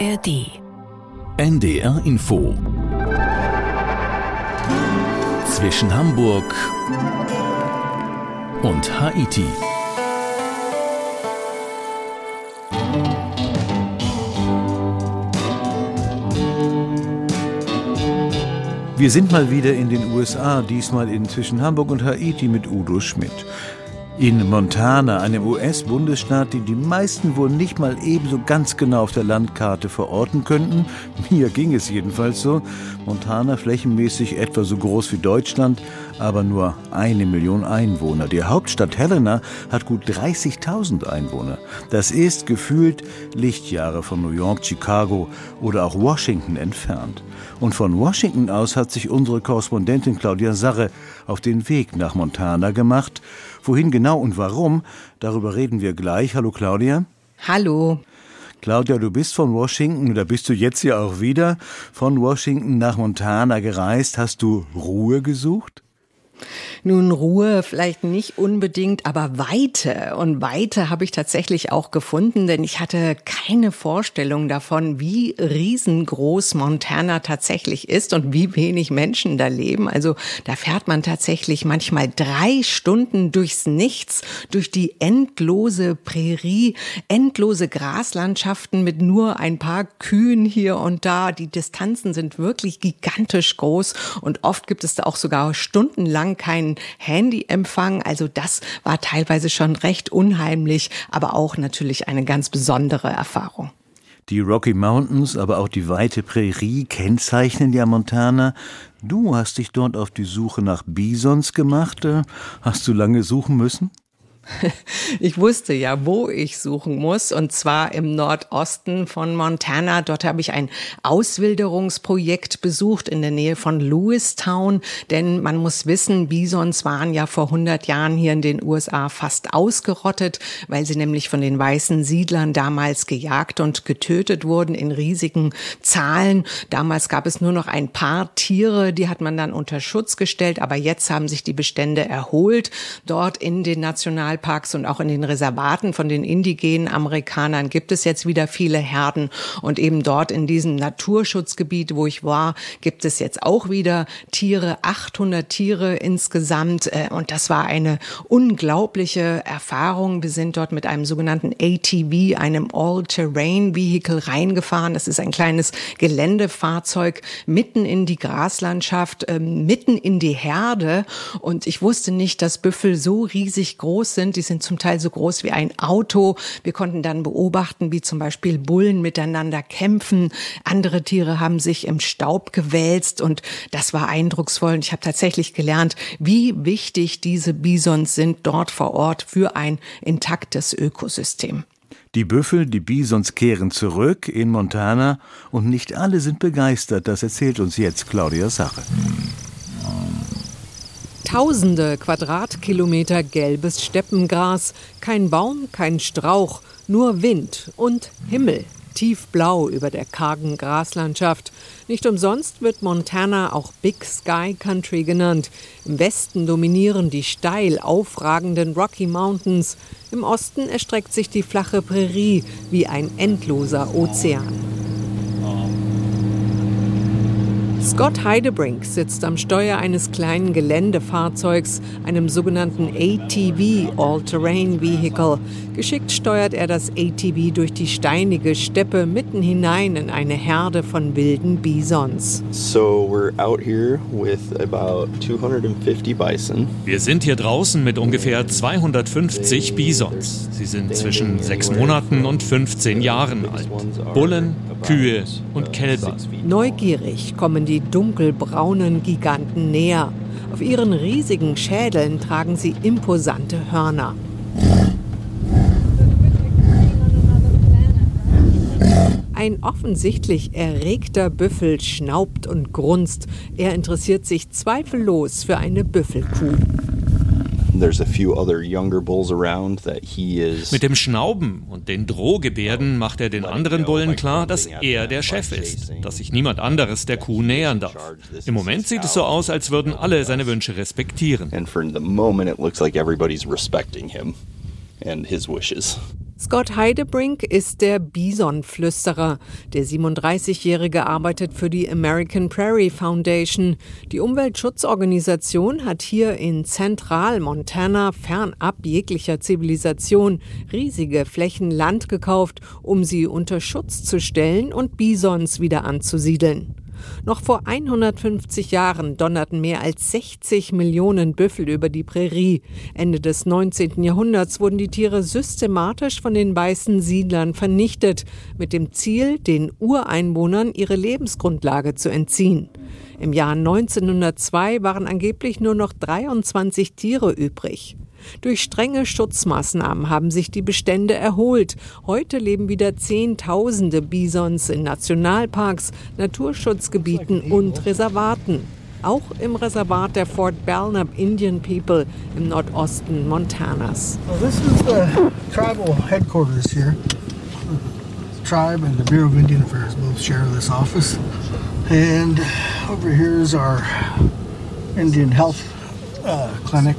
ARD. NDR Info. Zwischen Hamburg und Haiti. Wir sind mal wieder in den USA, diesmal in zwischen Hamburg und Haiti mit Udo Schmidt. In Montana, einem US-Bundesstaat, den die meisten wohl nicht mal ebenso ganz genau auf der Landkarte verorten könnten, mir ging es jedenfalls so, Montana flächenmäßig etwa so groß wie Deutschland, aber nur eine Million Einwohner. Die Hauptstadt Helena hat gut 30.000 Einwohner. Das ist gefühlt Lichtjahre von New York, Chicago oder auch Washington entfernt. Und von Washington aus hat sich unsere Korrespondentin Claudia Sarre auf den Weg nach Montana gemacht. Wohin genau und warum, darüber reden wir gleich. Hallo Claudia. Hallo. Claudia, du bist von Washington, da bist du jetzt ja auch wieder, von Washington nach Montana gereist. Hast du Ruhe gesucht? Nun, Ruhe vielleicht nicht unbedingt, aber Weite. Und Weite habe ich tatsächlich auch gefunden, denn ich hatte keine Vorstellung davon, wie riesengroß Montana tatsächlich ist und wie wenig Menschen da leben. Also da fährt man tatsächlich manchmal drei Stunden durchs Nichts, durch die endlose Prärie, endlose Graslandschaften mit nur ein paar Kühen hier und da. Die Distanzen sind wirklich gigantisch groß und oft gibt es da auch sogar stundenlang keinen Handyempfang. Also das war teilweise schon recht unheimlich, aber auch natürlich eine ganz besondere Erfahrung. Die Rocky Mountains, aber auch die weite Prärie kennzeichnen ja Montana. Du hast dich dort auf die Suche nach Bisons gemacht. Hast du lange suchen müssen? Ich wusste ja, wo ich suchen muss, und zwar im Nordosten von Montana. Dort habe ich ein Auswilderungsprojekt besucht in der Nähe von Lewistown, denn man muss wissen, Bisons waren ja vor 100 Jahren hier in den USA fast ausgerottet, weil sie nämlich von den weißen Siedlern damals gejagt und getötet wurden in riesigen Zahlen. Damals gab es nur noch ein paar Tiere, die hat man dann unter Schutz gestellt, aber jetzt haben sich die Bestände erholt. Dort in den National Nationalparks und auch in den Reservaten von den indigenen Amerikanern gibt es jetzt wieder viele Herden. Und eben dort in diesem Naturschutzgebiet, wo ich war, gibt es jetzt auch wieder Tiere, 800 Tiere insgesamt. Äh, und das war eine unglaubliche Erfahrung. Wir sind dort mit einem sogenannten ATV, einem All-Terrain-Vehicle reingefahren. Das ist ein kleines Geländefahrzeug mitten in die Graslandschaft, ähm, mitten in die Herde. Und ich wusste nicht, dass Büffel so riesig groß sind sind. Die sind zum Teil so groß wie ein Auto. Wir konnten dann beobachten, wie zum Beispiel Bullen miteinander kämpfen. Andere Tiere haben sich im Staub gewälzt und das war eindrucksvoll. Und ich habe tatsächlich gelernt, wie wichtig diese Bisons sind dort vor Ort für ein intaktes Ökosystem. Die Büffel, die Bisons kehren zurück in Montana und nicht alle sind begeistert. Das erzählt uns jetzt Claudia Sache. Tausende Quadratkilometer gelbes Steppengras, kein Baum, kein Strauch, nur Wind und Himmel, tiefblau über der kargen Graslandschaft. Nicht umsonst wird Montana auch Big Sky Country genannt. Im Westen dominieren die steil aufragenden Rocky Mountains, im Osten erstreckt sich die flache Prärie wie ein endloser Ozean. Scott Heidebrink sitzt am Steuer eines kleinen Geländefahrzeugs, einem sogenannten ATV, All-Terrain Vehicle. Geschickt steuert er das ATV durch die steinige Steppe mitten hinein in eine Herde von wilden Bisons. So we're out here with about 250 bison. Wir sind hier draußen mit ungefähr 250 Bisons. Sie sind zwischen sechs Monaten und 15 Jahren alt. Bullen, Kühe und Kälber. Neugierig kommen die dunkelbraunen Giganten näher. Auf ihren riesigen Schädeln tragen sie imposante Hörner. Ein offensichtlich erregter Büffel schnaubt und grunzt. Er interessiert sich zweifellos für eine Büffelkuh. Mit dem Schnauben und den Drohgebärden macht er den anderen Bullen klar, dass er der Chef ist, dass sich niemand anderes der Kuh nähern darf. Im Moment sieht es so aus, als würden alle seine Wünsche respektieren. And for the moment it looks like everybody's respecting him and his wishes. Scott Heidebrink ist der Bisonflüsterer. Der 37-Jährige arbeitet für die American Prairie Foundation. Die Umweltschutzorganisation hat hier in Zentral-Montana fernab jeglicher Zivilisation riesige Flächen Land gekauft, um sie unter Schutz zu stellen und Bisons wieder anzusiedeln. Noch vor 150 Jahren donnerten mehr als 60 Millionen Büffel über die Prärie. Ende des 19. Jahrhunderts wurden die Tiere systematisch von den weißen Siedlern vernichtet, mit dem Ziel, den Ureinwohnern ihre Lebensgrundlage zu entziehen. Im Jahr 1902 waren angeblich nur noch 23 Tiere übrig. Durch strenge Schutzmaßnahmen haben sich die Bestände erholt. Heute leben wieder Zehntausende Bisons in Nationalparks, Naturschutzgebieten und Reservaten. Auch im Reservat der Fort Belknap Indian People im Nordosten Montanas. Well, this is the tribal headquarters here. The tribe and the Bureau of Indian Affairs both share this office. And over here is our Indian Health uh, Clinic.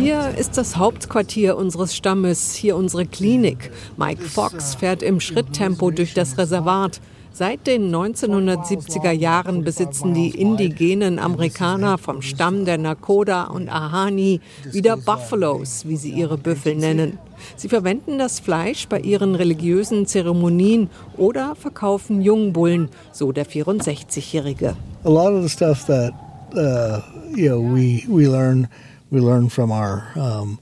Hier ist das Hauptquartier unseres Stammes, hier unsere Klinik. Mike Fox fährt im Schritttempo durch das Reservat. Seit den 1970er Jahren besitzen die indigenen Amerikaner vom Stamm der Nakoda und Ahani wieder Buffalos, wie sie ihre Büffel nennen. Sie verwenden das Fleisch bei ihren religiösen Zeremonien oder verkaufen Jungbullen, so der 64-Jährige. A lot of the stuff that uh, you know we we learn we learn from our um,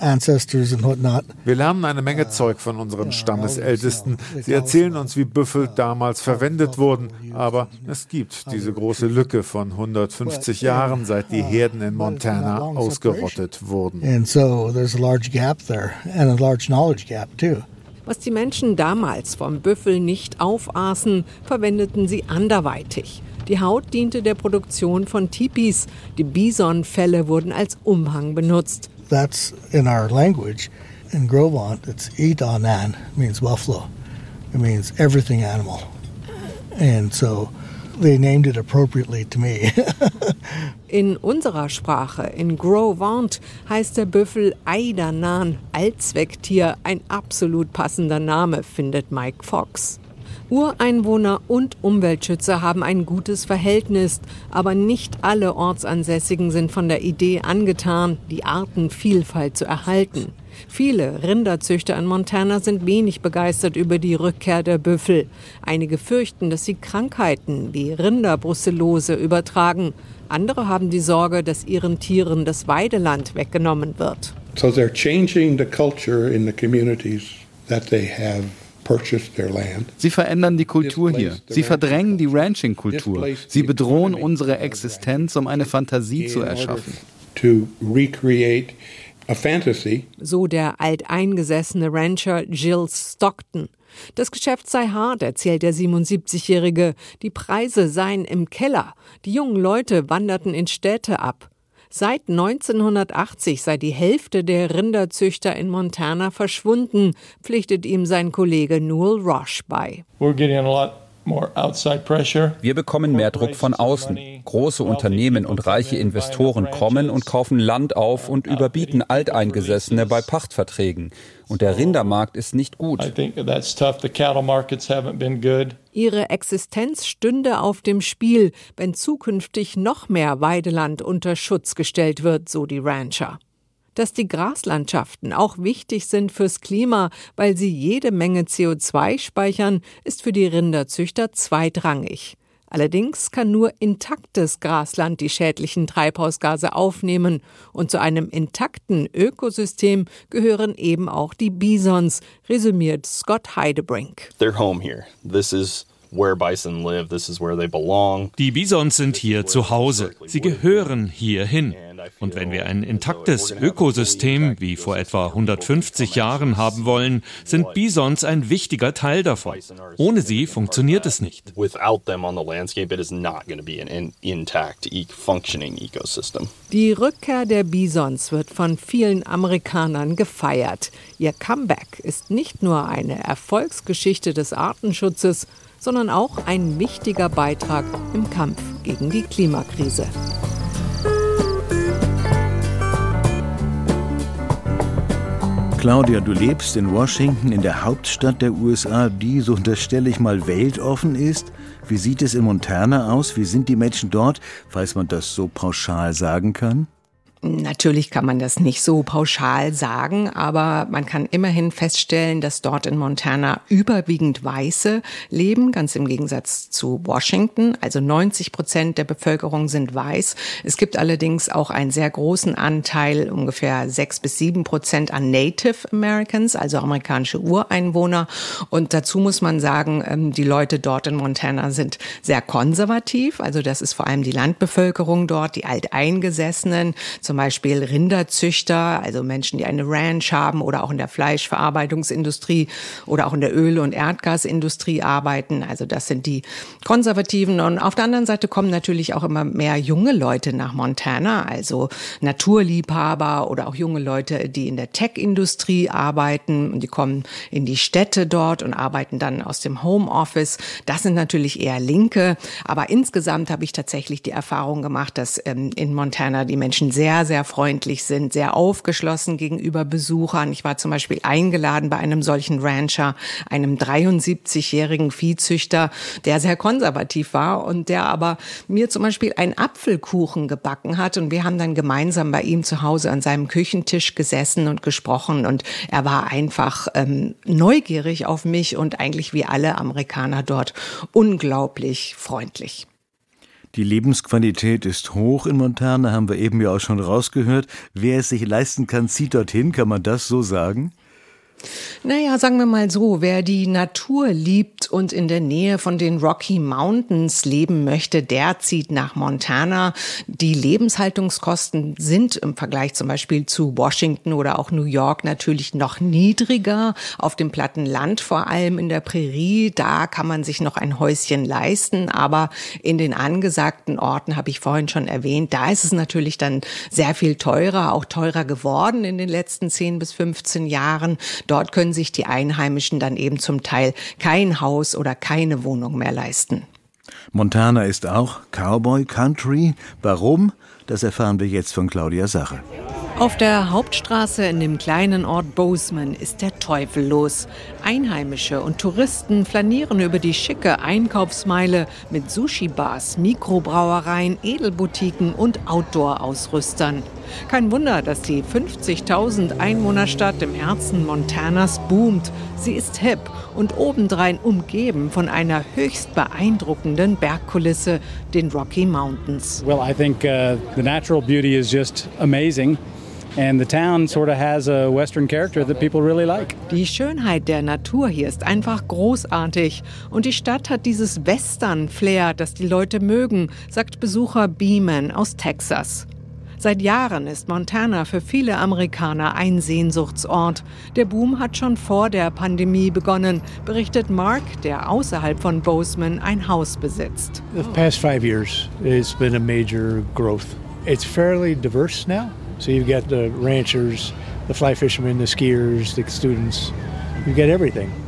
ancestors and whatnot. Wir lernen eine Menge Zeug von unseren Stammesältesten. Sie erzählen uns, wie Büffel damals verwendet wurden. Aber es gibt diese große Lücke von 150 Jahren, seit die Herden in Montana ausgerottet wurden. And so there's a large gap there and a large knowledge gap too. Was die Menschen damals vom Büffel nicht aufaßen, verwendeten sie anderweitig. Die Haut diente der Produktion von Tipis. Die Bisonfelle wurden als Umhang benutzt. That's in our language. In Grovant, it's Idanan, means buffalo. It means everything animal. And so they named it appropriately to me. In unserer Sprache, in Grovant, heißt der Büffel Aidanan, Allzwecktier, ein absolut passender Name, findet Mike Fox. Ureinwohner und Umweltschützer haben ein gutes Verhältnis, aber nicht alle Ortsansässigen sind von der Idee angetan, die Artenvielfalt zu erhalten. Viele Rinderzüchter in Montana sind wenig begeistert über die Rückkehr der Büffel. Einige fürchten, dass sie Krankheiten wie Rinderbrucellose übertragen. Andere haben die Sorge, dass ihren Tieren das Weideland weggenommen wird. So they're changing the culture in the communities that they have. Sie verändern die Kultur hier. Sie verdrängen die Ranching-Kultur. Sie bedrohen unsere Existenz, um eine Fantasie zu erschaffen. To recreate a fantasy. So der alteingesessene Rancher Jill Stockton. Das Geschäft sei hart, erzählt der 77-Jährige. Die Preise seien im Keller. Die jungen Leute wanderten in Städte ab. Seit 1980 sei die Hälfte der Rinderzüchter in Montana verschwunden, pflichtet ihm sein Kollege Newell Roche bei. We're getting a lot. Wir bekommen mehr Druck von außen. Große Unternehmen und reiche Investoren kommen und kaufen Land auf und überbieten Alteingesessene bei Pachtverträgen. Und der Rindermarkt ist nicht gut. I think that's tough. The cattle markets haven't been good. Ihre Existenz stünde auf dem Spiel, wenn zukünftig noch mehr Weideland unter Schutz gestellt wird, so die Rancher. Dass die Graslandschaften auch wichtig sind fürs Klima, weil sie jede Menge CO2 speichern, ist für die Rinderzüchter zweitrangig. Allerdings kann nur intaktes Grasland die schädlichen Treibhausgase aufnehmen und zu einem intakten Ökosystem gehören eben auch die Bisons, resümiert Scott Heidebrink. They're home here. This is where bison live. This is where they belong. Die Bisons sind hier zu Hause. Sie gehören hierhin. Und wenn wir ein intaktes Ökosystem wie vor etwa 150 Jahren haben wollen, sind Bisons ein wichtiger Teil davon. Ohne sie funktioniert es nicht. Without them on the landscape, it is not going to be an in- intact, functioning ecosystem. Die Rückkehr der Bisons wird von vielen Amerikanern gefeiert. Ihr Comeback ist nicht nur eine Erfolgsgeschichte des Artenschutzes, sondern auch ein wichtiger Beitrag im Kampf gegen die Klimakrise. Claudia, du lebst in Washington, in der Hauptstadt der USA, die, so unterstelle ich mal, weltoffen ist. Wie sieht es in Montana aus? Wie sind die Menschen dort, falls man das so pauschal sagen kann? Natürlich kann man das nicht so pauschal sagen, aber man kann immerhin feststellen, dass dort in Montana überwiegend Weiße leben, ganz im Gegensatz zu Washington. Also 90 Prozent der Bevölkerung sind weiß. Es gibt allerdings auch einen sehr großen Anteil, ungefähr sechs bis sieben Prozent an Native Americans, also amerikanische Ureinwohner. Und dazu muss man sagen, ähm, die Leute dort in Montana sind sehr konservativ. Also das ist vor allem die Landbevölkerung dort, die Alteingesessenen zum Beispiel Rinderzüchter, also Menschen, die eine Ranch haben oder auch in der Fleischverarbeitungsindustrie oder auch in der Öl- und Erdgasindustrie arbeiten. Also das sind die Konservativen. Und auf der anderen Seite kommen natürlich auch immer mehr junge Leute nach Montana, also Naturliebhaber oder auch junge Leute, die in der Tech-Industrie arbeiten und die kommen in die Städte dort und arbeiten dann aus dem Homeoffice. Das sind natürlich eher Linke. Aber insgesamt habe ich tatsächlich die Erfahrung gemacht, dass ähm, in Montana die Menschen sehr sehr, sehr freundlich sind, sehr aufgeschlossen gegenüber Besuchern. Ich war zum Beispiel eingeladen bei einem solchen Rancher, einem 73-jährigen Viehzüchter, der sehr konservativ war und der aber mir zum Beispiel einen Apfelkuchen gebacken hat und wir haben dann gemeinsam bei ihm zu Hause an seinem Küchentisch gesessen und gesprochen und er war einfach ähm, neugierig auf mich und eigentlich wie alle Amerikaner dort unglaublich freundlich. Die Lebensqualität ist hoch in Montana, haben wir eben ja auch schon rausgehört. Wer es sich leisten kann, zieht dorthin, kann man das so sagen? Naja, sagen wir mal so, wer die Natur liebt und in der Nähe von den Rocky Mountains leben möchte, der zieht nach Montana. Die Lebenshaltungskosten sind im Vergleich zum Beispiel zu Washington oder auch New York natürlich noch niedriger. Auf dem platten Land, vor allem in der Prärie, da kann man sich noch ein Häuschen leisten. Aber in den angesagten Orten, habe ich vorhin schon erwähnt, da ist es natürlich dann sehr viel teurer, auch teurer geworden in den letzten 10 bis 15 Jahren. Dort können sich die Einheimischen dann eben zum Teil kein Haus oder keine Wohnung mehr leisten. Montana ist auch Cowboy Country. Warum? Das erfahren wir jetzt von Claudia Sache. Auf der Hauptstraße in dem kleinen Ort Bozeman ist der Teufel los. Einheimische und Touristen flanieren über die schicke Einkaufsmeile mit Sushi-Bars, Mikrobrauereien, Edelboutiquen und Outdoor-Ausrüstern. Kein Wunder, dass die 50.000 Einwohnerstadt im Herzen Montanas boomt. Sie ist hip und obendrein umgeben von einer höchst beeindruckenden Bergkulisse, den Rocky Mountains. Well, I think uh, the natural beauty is just amazing. And the town sort of has a western character that people really like. Die Schönheit der Natur hier ist einfach großartig und die Stadt hat dieses Western Flair, das die Leute mögen, sagt Besucher Beeman aus Texas. Seit Jahren ist Montana für viele Amerikaner ein Sehnsuchtsort. Der Boom hat schon vor der Pandemie begonnen, berichtet Mark, der außerhalb von Bozeman ein Haus besitzt. The past five years, it's been a major growth. It's fairly diverse now. So you've got the ranchers, the fly fishermen, the skiers, the students.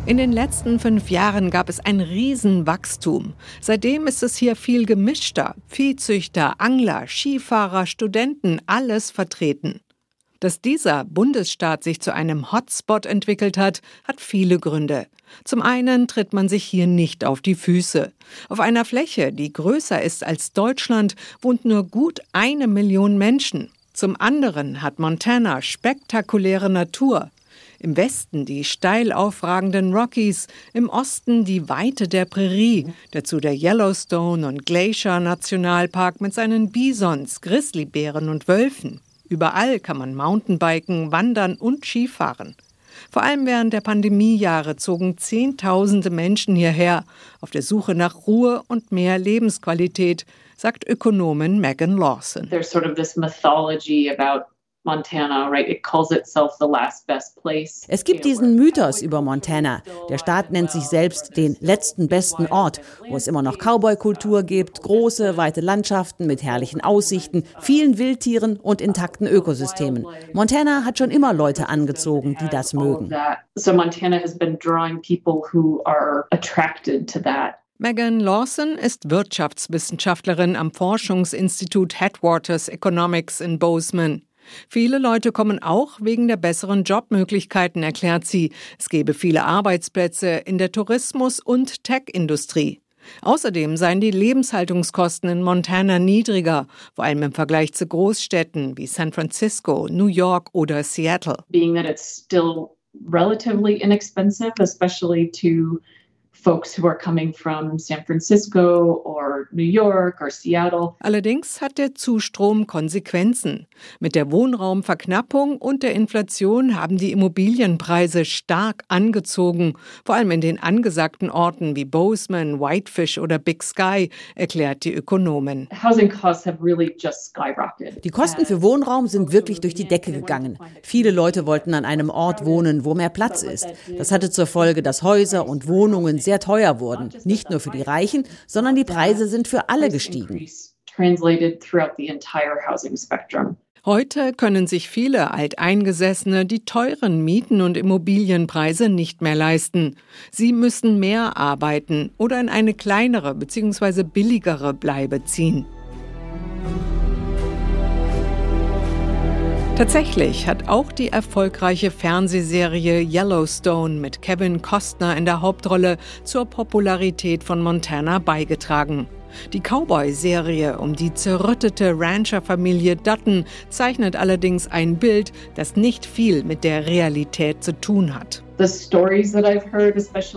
In den letzten fünf Jahren gab es ein Riesenwachstum. Seitdem ist es hier viel gemischter. Viehzüchter, Angler, Skifahrer, Studenten, alles vertreten. Dass dieser Bundesstaat sich zu einem Hotspot entwickelt hat, hat viele Gründe. Zum einen tritt man sich hier nicht auf die Füße. Auf einer Fläche, die größer ist als Deutschland, wohnt nur gut eine Million Menschen. Zum anderen hat Montana spektakuläre Natur. Im Westen die steil aufragenden Rockies, im Osten die Weite der Prärie, dazu der Yellowstone und Glacier Nationalpark mit seinen Bisons, Grizzlybären und Wölfen. Überall kann man Mountainbiken, wandern und Skifahren. Vor allem während der Pandemiejahre zogen Zehntausende Menschen hierher, auf der Suche nach Ruhe und mehr Lebensqualität, sagt Ökonomin Megan Lawson. There's sort of this mythology about Montana, right? It calls itself the last best place. Es gibt diesen Mythos über Montana. Der Staat nennt sich selbst den letzten besten Ort, wo es immer noch Cowboy-Kultur gibt, große, weite Landschaften mit herrlichen Aussichten, vielen Wildtieren und intakten Ökosystemen. Montana hat schon immer Leute angezogen, die das mögen. So Montana has been drawing people who are attracted to that. Megan Lawson ist Wirtschaftswissenschaftlerin am Forschungsinstitut Headwaters Economics in Bozeman. Viele Leute kommen auch wegen der besseren Jobmöglichkeiten, erklärt sie. Es gebe viele Arbeitsplätze in der Tourismus- und Tech-Industrie. Außerdem seien die Lebenshaltungskosten in Montana niedriger, vor allem im Vergleich zu Großstädten wie San Francisco, New York oder Seattle. Being that it's still relatively inexpensive, especially to folks who are coming from San Francisco or New York or Seattle. Allerdings hat der Zustrom Konsequenzen. Mit der Wohnraumverknappung und der Inflation haben die Immobilienpreise stark angezogen, vor allem in den angesagten Orten wie Bozeman, Whitefish oder Big Sky, erklärt die Ökonomin. Housing costs have really just skyrocketed. Die Kosten für Wohnraum sind wirklich durch die Decke gegangen. Viele Leute wollten an einem Ort wohnen, wo mehr Platz ist. Das hatte zur Folge, dass Häuser und Wohnungen sehr teuer wurden. Nicht nur für die Reichen, sondern die Preise sind für alle gestiegen. Heute können sich viele Alteingesessene die teuren Mieten und Immobilienpreise nicht mehr leisten. Sie müssen mehr arbeiten oder in eine kleinere bzw. billigere Bleibe ziehen. Tatsächlich hat auch die erfolgreiche Fernsehserie Yellowstone mit Kevin Costner in der Hauptrolle zur Popularität von Montana beigetragen. Die Cowboy-Serie um die zerrüttete Rancherfamilie Dutton zeichnet allerdings ein Bild, das nicht viel mit der Realität zu tun hat.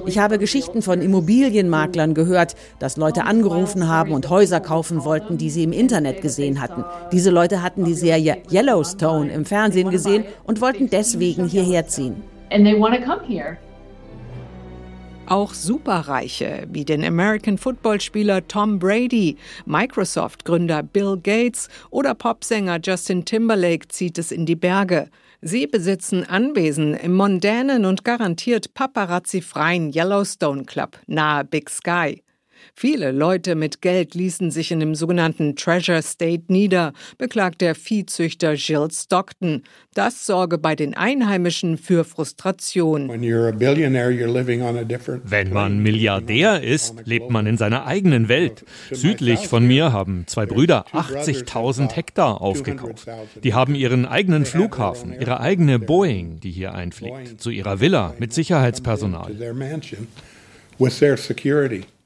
Ich habe Geschichten von Immobilienmaklern gehört, dass Leute angerufen haben und Häuser kaufen wollten, die sie im Internet gesehen hatten. Diese Leute hatten die Serie Yellowstone im Fernsehen gesehen und wollten deswegen hierher ziehen. Auch Superreiche wie den American Football-Spieler Tom Brady, Microsoft-Gründer Bill Gates oder Popsänger Justin Timberlake zieht es in die Berge. Sie besitzen Anwesen im mondänen und garantiert paparazzi-freien Yellowstone Club nahe Big Sky. Viele Leute mit Geld ließen sich in dem sogenannten Treasure State nieder, beklagt der Viehzüchter Jill Stockton. Das sorge bei den Einheimischen für Frustration. Wenn man Milliardär ist, lebt man in seiner eigenen Welt. Südlich von mir haben zwei Brüder 80.000 Hektar aufgekauft. Die haben ihren eigenen Flughafen, ihre eigene Boeing, die hier einfliegt, zu ihrer Villa mit Sicherheitspersonal.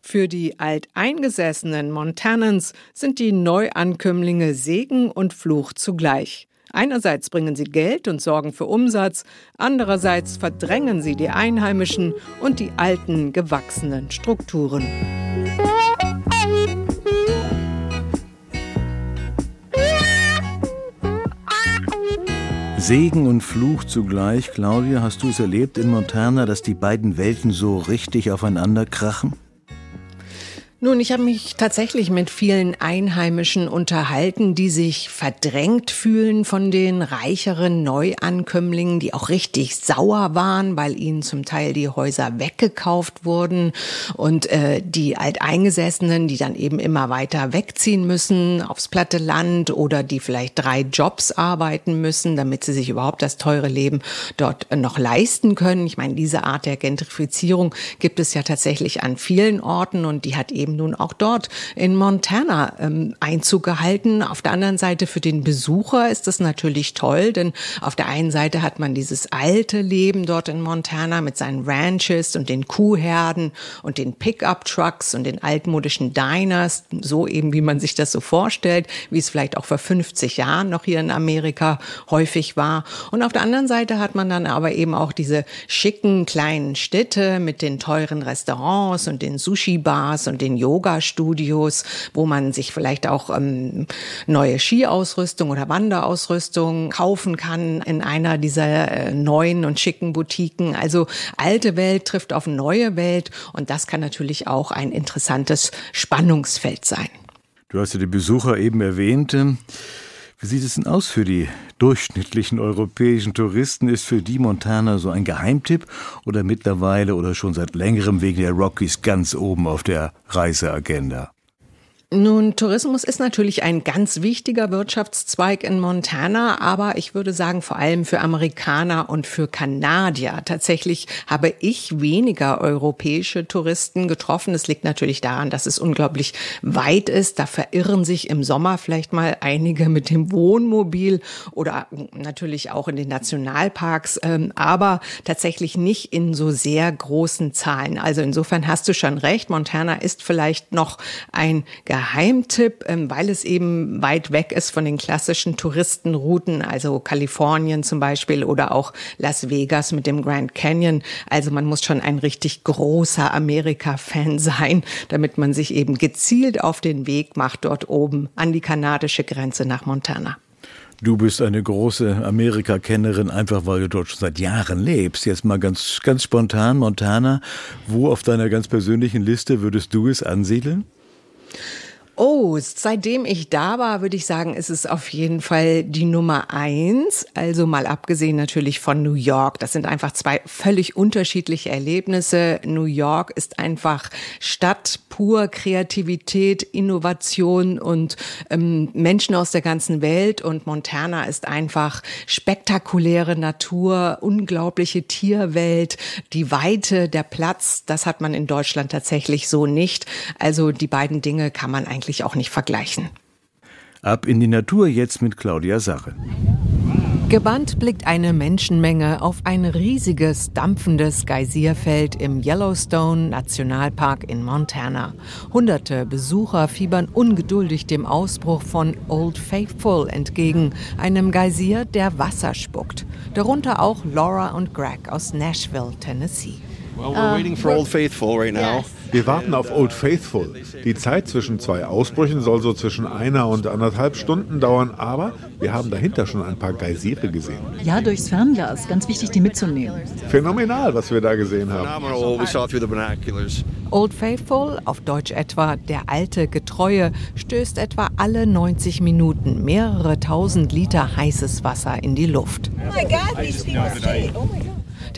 Für die alteingesessenen Montanans sind die Neuankömmlinge Segen und Fluch zugleich. Einerseits bringen sie Geld und sorgen für Umsatz, andererseits verdrängen sie die Einheimischen und die alten, gewachsenen Strukturen. Segen und Fluch zugleich. Claudia, hast du es erlebt in Montana, dass die beiden Welten so richtig aufeinander krachen? Nun, ich habe mich tatsächlich mit vielen Einheimischen unterhalten, die sich verdrängt fühlen von den reicheren Neuankömmlingen, die auch richtig sauer waren, weil ihnen zum Teil die Häuser weggekauft wurden und äh, die Alteingesessenen, die dann eben immer weiter wegziehen müssen aufs platte Land oder die vielleicht drei Jobs arbeiten müssen, damit sie sich überhaupt das teure Leben dort noch leisten können. Ich meine, diese Art der Gentrifizierung gibt es ja tatsächlich an vielen Orten und die hat eben nun auch dort in Montana ähm, Einzug gehalten. Auf der anderen Seite für den Besucher ist das natürlich toll, denn auf der einen Seite hat man dieses alte Leben dort in Montana mit seinen Ranches und den Kuhherden und den Pickup-Trucks und den altmodischen Diners, so eben wie man sich das so vorstellt, wie es vielleicht auch vor 50 Jahren noch hier in Amerika häufig war. Und auf der anderen Seite hat man dann aber eben auch diese schicken kleinen Städte mit den teuren Restaurants und den Sushi-Bars und den Yoga-Studios, wo man sich vielleicht auch ähm, neue Skiausrüstung oder Wanderausrüstung kaufen kann in einer dieser äh, neuen und schicken Boutiquen. Also alte Welt trifft auf neue Welt und das kann natürlich auch ein interessantes Spannungsfeld sein. Du hast ja die Besucher eben erwähnt. Wie sieht es denn aus für die durchschnittlichen europäischen Touristen? Ist für die Montana so ein Geheimtipp oder mittlerweile oder schon seit längerem wegen der Rockies ganz oben auf der Reiseagenda? Nun, Tourismus ist natürlich ein ganz wichtiger Wirtschaftszweig in Montana, aber ich würde sagen vor allem für Amerikaner und für Kanadier. Tatsächlich habe ich weniger europäische Touristen getroffen. Es liegt natürlich daran, dass es unglaublich weit ist. Da verirren sich im Sommer vielleicht mal einige mit dem Wohnmobil oder natürlich auch in den Nationalparks, ähm, aber tatsächlich nicht in so sehr großen Zahlen. Also insofern hast du schon recht. Montana ist vielleicht noch ein Geheimtipp, ähm, weil es eben weit weg ist von den klassischen Touristenrouten, also Kalifornien zum Beispiel oder auch Las Vegas mit dem Grand Canyon. Also man muss schon ein richtig großer Amerika-Fan sein, damit man sich eben gezielt auf den Weg macht dort oben an die kanadische Grenze nach Montana. Du bist eine große Amerika-Kennerin, einfach weil du dort schon seit Jahren lebst. Jetzt mal ganz, ganz spontan, Montana. Wo auf deiner ganz persönlichen Liste würdest du es ansiedeln? Oh, seitdem ich da war, würde ich sagen, ist es auf jeden Fall die Nummer eins. Also mal abgesehen natürlich von New York. Das sind einfach zwei völlig unterschiedliche Erlebnisse. New York ist einfach Stadt pur Kreativität, Innovation und ähm, Menschen aus der ganzen Welt. Und Montana ist einfach spektakuläre Natur, unglaubliche Tierwelt, die Weite, der Platz. Das hat man in Deutschland tatsächlich so nicht. Also die beiden Dinge kann man eigentlich eigentlich auch nicht vergleichen. Ab in die Natur jetzt mit Claudia Sache. Gebannt blickt eine Menschenmenge auf ein riesiges, dampfendes Geysirfeld im Yellowstone Nationalpark in Montana. Hunderte Besucher fiebern ungeduldig dem Ausbruch von Old Faithful entgegen, einem Geysir, der Wasser spuckt. Darunter auch Laura und Greg aus Nashville, Tennessee. Well, we're waiting for Old Faithful right now. Wir warten auf Old Faithful. Die Zeit zwischen zwei Ausbrüchen soll so zwischen einer und anderthalb Stunden dauern, aber wir haben dahinter schon ein paar Geysire gesehen. Ja, durchs Fernglas. Ganz wichtig, die mitzunehmen. Phänomenal, was wir da gesehen haben. Old Faithful, auf Deutsch etwa der alte Getreue, stößt etwa alle 90 Minuten mehrere tausend Liter heißes Wasser in die Luft. Oh my God, these people Oh my God.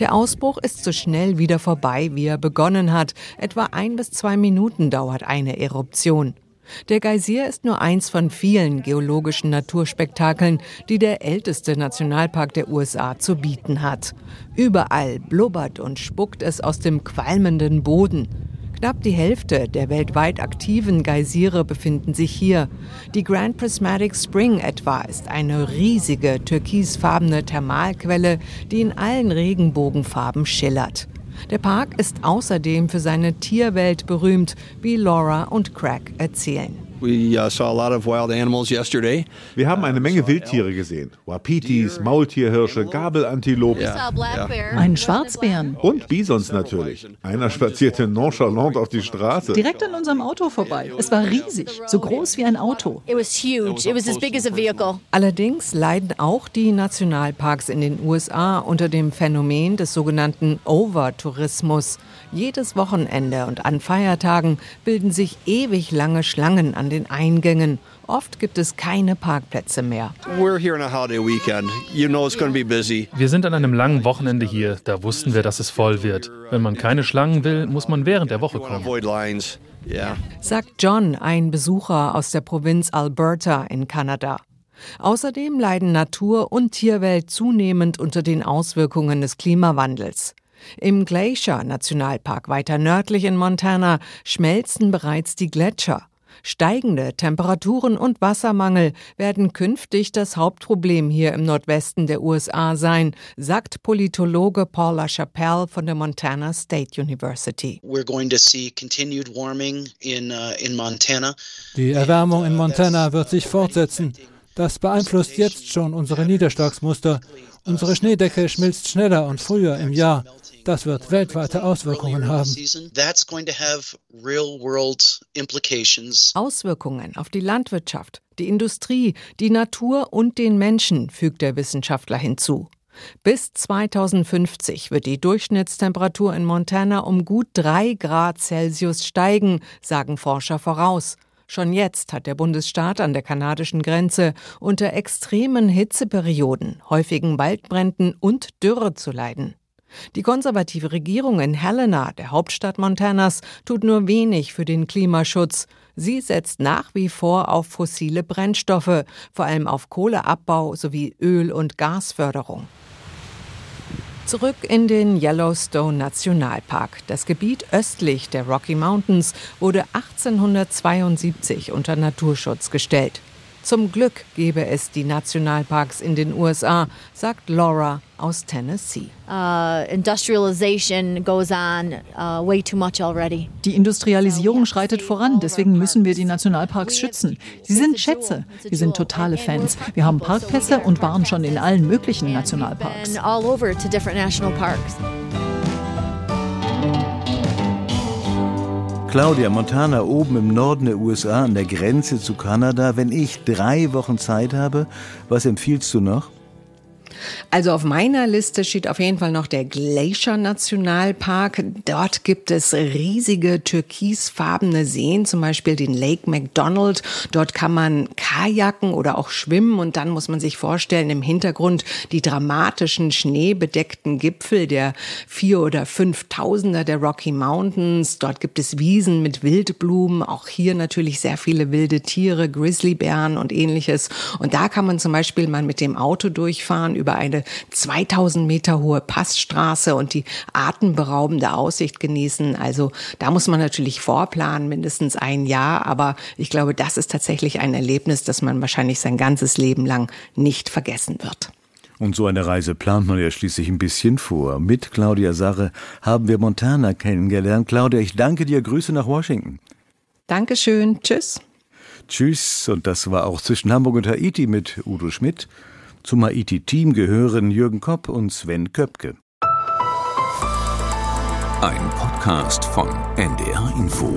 Der Ausbruch ist so schnell wieder vorbei, wie er begonnen hat. Etwa ein bis zwei Minuten dauert eine Eruption. Der Geysir ist nur eins von vielen geologischen Naturspektakeln, die der älteste Nationalpark der USA zu bieten hat. Überall blubbert und spuckt es aus dem qualmenden Boden. Knapp die Hälfte der weltweit aktiven Geysire befinden sich hier. Die Grand Prismatic Spring etwa ist eine riesige türkisfarbene Thermalquelle, die in allen Regenbogenfarben schillert. Der Park ist außerdem für seine Tierwelt berühmt, wie Laura und Craig erzählen. We uh, saw a lot of wild animals yesterday. Wir haben eine Menge Wildtiere gesehen. Wapitis, Maultierhirsche, Gabelantilopen. Ja, Einen Schwarzbären. Und Bisons natürlich. Einer spazierte nonchalant auf die Straße. Direkt an unserem Auto vorbei. Es war riesig, so groß wie ein Auto. It was huge. It was as big as a vehicle. Allerdings leiden auch die Nationalparks in den USA unter dem Phänomen des sogenannten Overtourismus. Jedes Wochenende und an Feiertagen bilden sich ewig lange Schlangen an den Eingängen. Oft gibt es keine Parkplätze mehr. Wir sind an einem langen Wochenende hier. Da wussten wir, dass es voll wird. Wenn man keine Schlangen will, muss man während der Woche kommen. Sagt John, ein Besucher aus der Provinz Alberta in Kanada. Außerdem leiden Natur und Tierwelt zunehmend unter den Auswirkungen des Klimawandels. Im Glacier Nationalpark weiter nördlich in Montana schmelzen bereits die Gletscher. Steigende Temperaturen und Wassermangel werden künftig das Hauptproblem hier im Nordwesten der USA sein, sagt Politologe Paula Chappelle von der Montana State University. We're going to see continued warming in, uh, in Montana. Die Erwärmung in Montana wird sich fortsetzen. Das beeinflusst jetzt schon unsere Niederschlagsmuster. Unsere Schneedecke schmilzt schneller und früher im Jahr. Das wird weltweite Auswirkungen haben. Auswirkungen auf die Landwirtschaft, die Industrie, die Natur und den Menschen, fügt der Wissenschaftler hinzu. Bis 2050 wird die Durchschnittstemperatur in Montana um gut drei Grad Celsius steigen, sagen Forscher voraus. Schon jetzt hat der Bundesstaat an der kanadischen Grenze unter extremen Hitzeperioden, häufigen Waldbränden und Dürre zu leiden. Die konservative Regierung in Helena, der Hauptstadt Montanas, tut nur wenig für den Klimaschutz. Sie setzt nach wie vor auf fossile Brennstoffe, vor allem auf Kohleabbau sowie Öl- und Gasförderung. Zurück in den Yellowstone Nationalpark. Das Gebiet östlich der Rocky Mountains wurde 1872 unter Naturschutz gestellt. Zum Glück gebe es die Nationalparks in den USA, sagt Laura aus Tennessee. Uh, industrialization goes on uh, way too much already. Die Industrialisierung schreitet voran, deswegen müssen wir die Nationalparks schützen. Sie sind Schätze. Wir sind totale Fans. Wir haben Parkpässe und waren schon in allen möglichen Nationalparks. Claudia Montana oben im Norden der USA an der Grenze zu Kanada. Wenn ich drei Wochen Zeit habe, was empfiehlst du noch? Also auf meiner Liste steht auf jeden Fall noch der Glacier Nationalpark. Dort gibt es riesige türkisfarbene Seen, zum Beispiel den Lake McDonald. Dort kann man kajaken oder auch schwimmen und dann muss man sich vorstellen, im Hintergrund die dramatischen schneebedeckten Gipfel der vier oder fünftausender der Rocky Mountains. Dort gibt es Wiesen mit Wildblumen, auch hier natürlich sehr viele wilde Tiere, Grizzlybären und ähnliches. Und da kann man zum Beispiel mal mit dem Auto durchfahren über eine 2000 Meter hohe Passstraße und die atemberaubende Aussicht genießen. Also da muss man natürlich vorplanen, mindestens ein Jahr. Aber ich glaube, das ist tatsächlich ein Erlebnis, das man wahrscheinlich sein ganzes Leben lang nicht vergessen wird. Und so eine Reise plant man ja schließlich ein bisschen vor. Mit Claudia Sache haben wir Montana kennengelernt. Claudia, ich danke dir. Grüße nach Washington. Dankeschön. Tschüss. Tschüss. Und das war auch zwischen Hamburg und Haiti mit Udo Schmidt. Zum Haiti-Team gehören Jürgen Kopp und Sven Köpke. Ein Podcast von NDR Info.